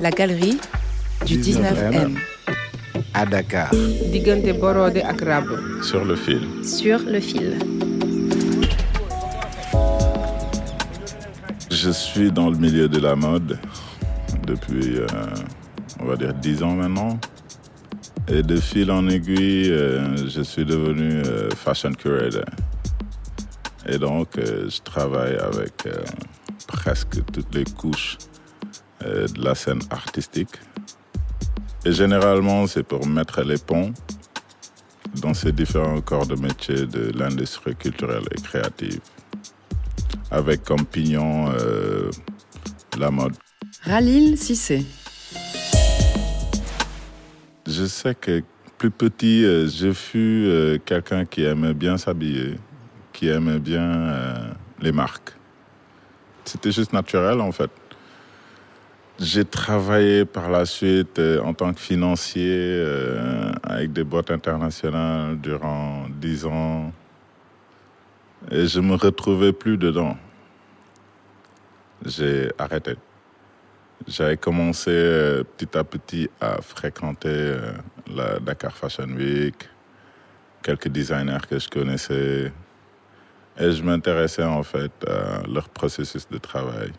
La galerie du 19M. À Dakar. diggante Borode ak Rab. Sur le fil. Sur le fil. Je suis dans le milieu de la mode depuis, euh, on va dire, 10 ans maintenant. Et de fil en aiguille, euh, je suis devenu euh, fashion curator. Et donc, euh, je travaille avec euh, presque toutes les couches de la scène artistique. Et généralement, c'est pour mettre les ponts dans ces différents corps de métier de l'industrie culturelle et créative. Avec comme pignon euh, la mode. Ralil Sissé. Je sais que plus petit, euh, je fus euh, quelqu'un qui aimait bien s'habiller, qui aimait bien euh, les marques. C'était juste naturel en fait. J'ai travaillé par la suite euh, en tant que financier euh, avec des boîtes internationales durant dix ans et je me retrouvais plus dedans. J'ai arrêté. J'avais commencé euh, petit à petit à fréquenter la Dakar Fashion Week, quelques designers que je connaissais, et je m'intéressais en fait à leur processus de travail.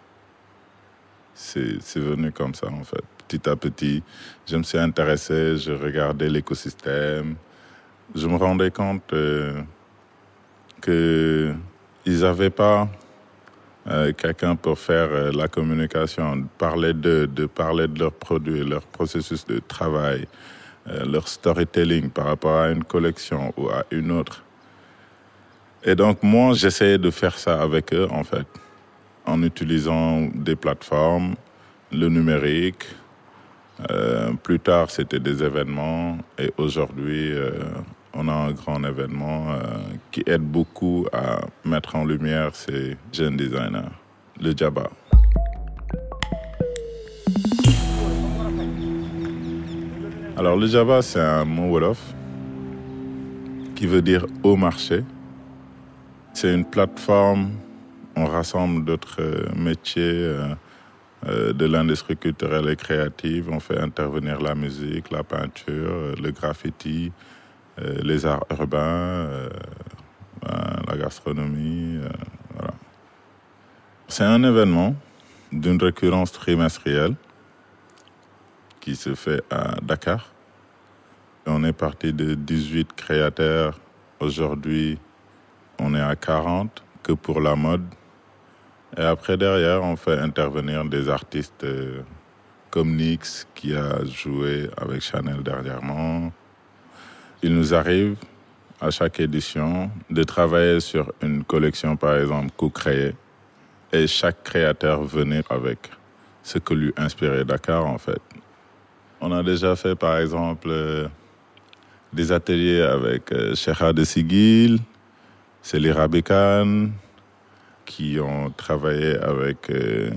C'est venu comme ça en fait. Petit à petit, je me suis intéressé, je regardais l'écosystème, je me rendais compte euh, que ils n'avaient pas euh, quelqu'un pour faire euh, la communication, parler de, de parler de leurs produits, leur processus de travail, leur storytelling par rapport à une collection ou à une autre. Et donc moi, j'essayais de faire ça avec eux en fait, en utilisant des plateformes, le numérique. Euh, plus tard, c'était des événements et aujourd'hui, euh, on a un grand événement euh, qui aide beaucoup à mettre en lumière ces jeunes designers, le Jabba. Alors le Jabba, c'est un mot Wolof qui veut dire au marché. C'est une plateforme, on rassemble d'autres euh, métiers euh, euh, de l'industrie culturelle et créative. On fait intervenir la musique, la peinture, le graffiti, les arts urbains, euh, la gastronomie. C'est un événement d'une récurrence trimestrielle qui se fait à Dakar. On est parti de 18 créateurs. Aujourd'hui, on est à 40 que pour la mode. Et après, derrière, on fait intervenir des artistes euh, comme Nix, qui a joué avec Chanel dernièrement. Il nous arrive, à chaque édition, de travailler sur une collection, par exemple, co-créée. Et chaque créateur venait avec ce que lui inspirait Dakar, en fait. On a déjà fait, par exemple, euh, des ateliers avec euh, de Sigil, Célie Rabikan, qui ont travaillé avec euh,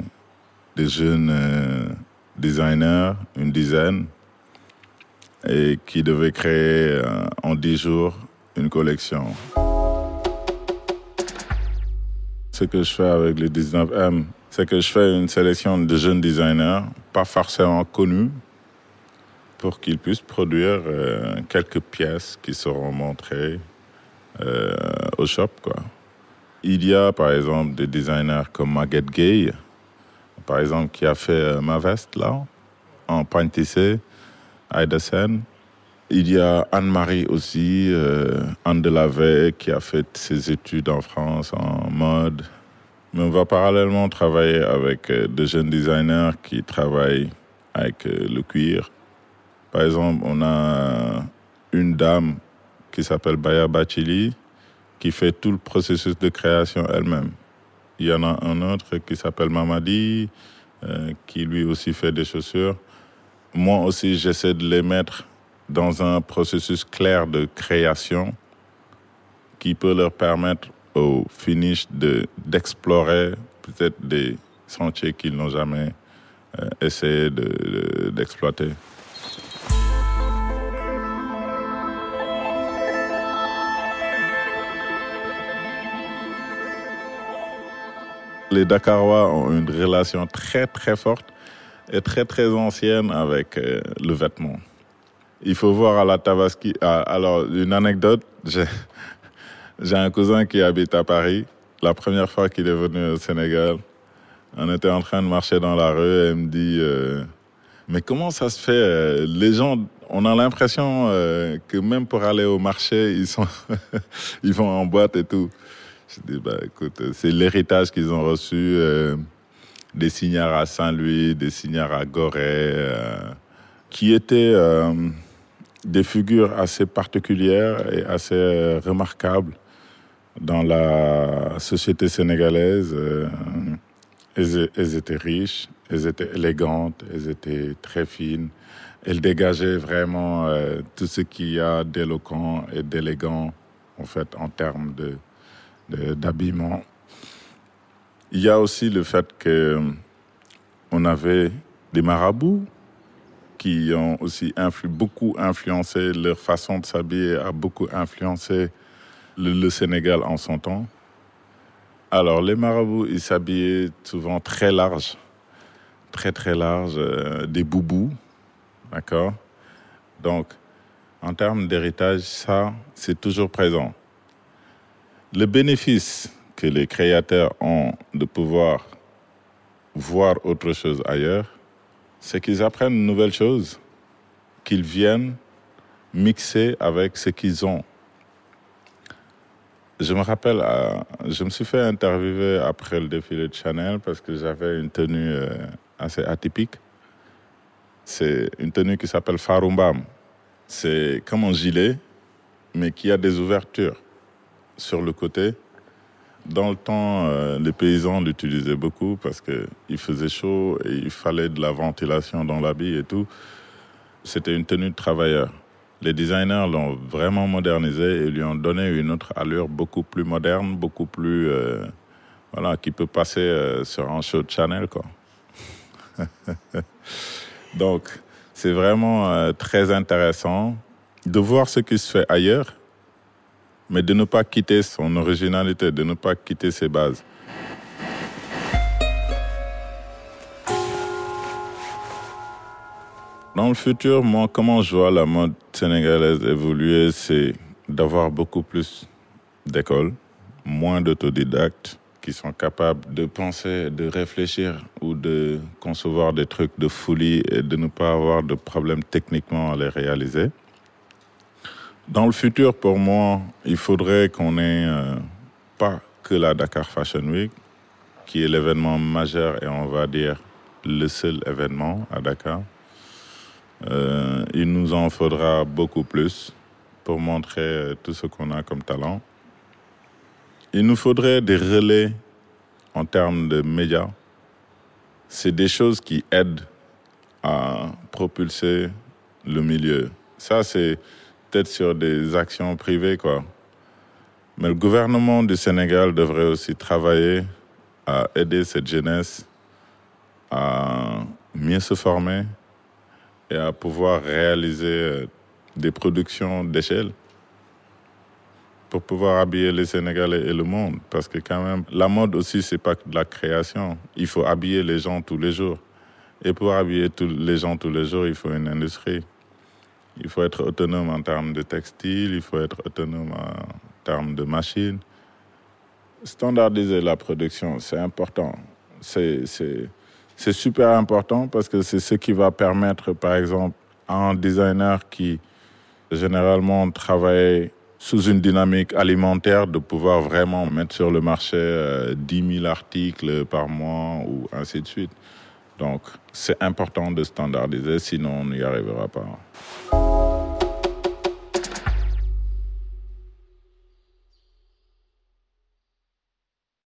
des jeunes euh, designers, une dizaine, et qui devaient créer euh, en dix jours une collection. Ce que je fais avec les 19M, c'est que je fais une sélection de jeunes designers, pas forcément connus, pour qu'ils puissent produire quelques pièces qui seront montrées au shop. Quoi. Il y a par exemple des designers comme Maguette Gay, par exemple, qui a fait euh, ma veste là, en pain tissé. Il y a Anne-Marie aussi, euh, Anne de la Veille, qui a fait ses études en France en mode. Mais on va parallèlement travailler avec euh, de jeunes designers qui travaillent avec euh, le cuir. Par exemple, on a une dame qui s'appelle Baya Bachili, qui fait tout le processus de création elle-même. Il y en a un autre qui s'appelle Mamadi, euh, qui lui aussi fait des chaussures. Moi aussi, j'essaie de les mettre dans un processus clair de création qui peut leur permettre au finish de, d'explorer peut-être des sentiers qu'ils n'ont jamais euh, essayé de- de- d'exploiter. Les Dakarois ont une relation très très forte est très très ancienne avec euh, le vêtement. Il faut voir à la Tabaski. alors, une anecdote, j'ai un cousin qui habite à Paris. La première fois qu'il est venu au Sénégal, on était en train de marcher dans la rue et il me dit euh, Mais comment ça se fait euh, Les gens, on a l'impression que même pour aller au marché, ils, sont ils vont en boîte et tout. Je dis Bah écoute, c'est l'héritage qu'ils ont reçu euh, des signards à Saint-Louis, des signards à Gorée, euh, qui étaient euh, des figures assez particulières et assez euh, remarquables dans la société sénégalaise. euh, elles, elles étaient riches, elles étaient élégantes, elles étaient très fines. Elles dégageaient vraiment euh, tout ce qu'il y a d'éloquent et d'élégant, en fait, en termes de- d'habillement. Il y a aussi le fait que on avait des marabouts qui ont aussi beaucoup influencé leur façon de s'habiller, a beaucoup influencé le, Sénégal en son temps. Alors, les marabouts, ils s'habillaient souvent très large, très très large, euh, des boubous, d'accord? Donc, en termes d'héritage, ça, c'est toujours présent. Le bénéfice que les créateurs ont de pouvoir voir autre chose ailleurs, c'est qu'ils apprennent de nouvelles choses, qu'ils viennent mixer avec ce qu'ils ont. Je me rappelle, euh, je me suis fait interviewer après le défilé de Chanel parce que j'avais une tenue euh, assez atypique. C'est une tenue qui s'appelle Farumbam. C'est comme un gilet, mais qui a des ouvertures sur le côté. Dans le temps, euh, les paysans l'utilisaient beaucoup parce qu'il faisait chaud et il fallait de la ventilation dans l'habit et tout. C'était une tenue de travailleur. Les designers l'ont vraiment modernisé et lui ont donné une autre allure beaucoup plus moderne, beaucoup plus. euh, voilà, qui peut passer euh, sur un show de Chanel, quoi. Donc, c'est vraiment très intéressant de voir ce qui se fait ailleurs, mais de ne pas quitter son originalité, de ne pas quitter ses bases. Dans le futur, moi, comment je vois la mode sénégalaise évoluer, c'est d'avoir beaucoup plus d'écoles, moins d'autodidactes qui sont capables de penser, de réfléchir ou de concevoir des trucs de folie et de ne pas avoir de problèmes techniquement à les réaliser. Dans le futur, pour moi, il faudrait qu'on ait euh, pas que la Dakar Fashion Week, qui est l'événement majeur et on va dire le seul événement à Dakar. Euh, il nous en faudra beaucoup plus pour montrer euh, tout ce qu'on a comme talent. Il nous faudrait des relais en termes de médias. C'est des choses qui aident à propulser le milieu. Ça, c'est peut-être sur des actions privées, quoi. Mais le gouvernement du Sénégal devrait aussi travailler à aider cette jeunesse à mieux se former et à pouvoir réaliser euh, des productions d'échelle pour pouvoir habiller les Sénégalais et le monde. Parce que quand même, la mode aussi, c'est pas de la création. Il faut habiller les gens tous les jours. Et pour habiller tous les gens tous les jours, il faut une industrie. Il faut être autonome en termes de textile, il faut être autonome en termes de machines. Standardiser la production, c'est important. C'est, super important parce que c'est ce qui va permettre, par exemple, à un designer qui généralement travaille sous une dynamique alimentaire de pouvoir vraiment mettre sur le marché euh, 10 000 articles par mois ou ainsi de suite. Donc, c'est important de standardiser, sinon on n'y arrivera pas.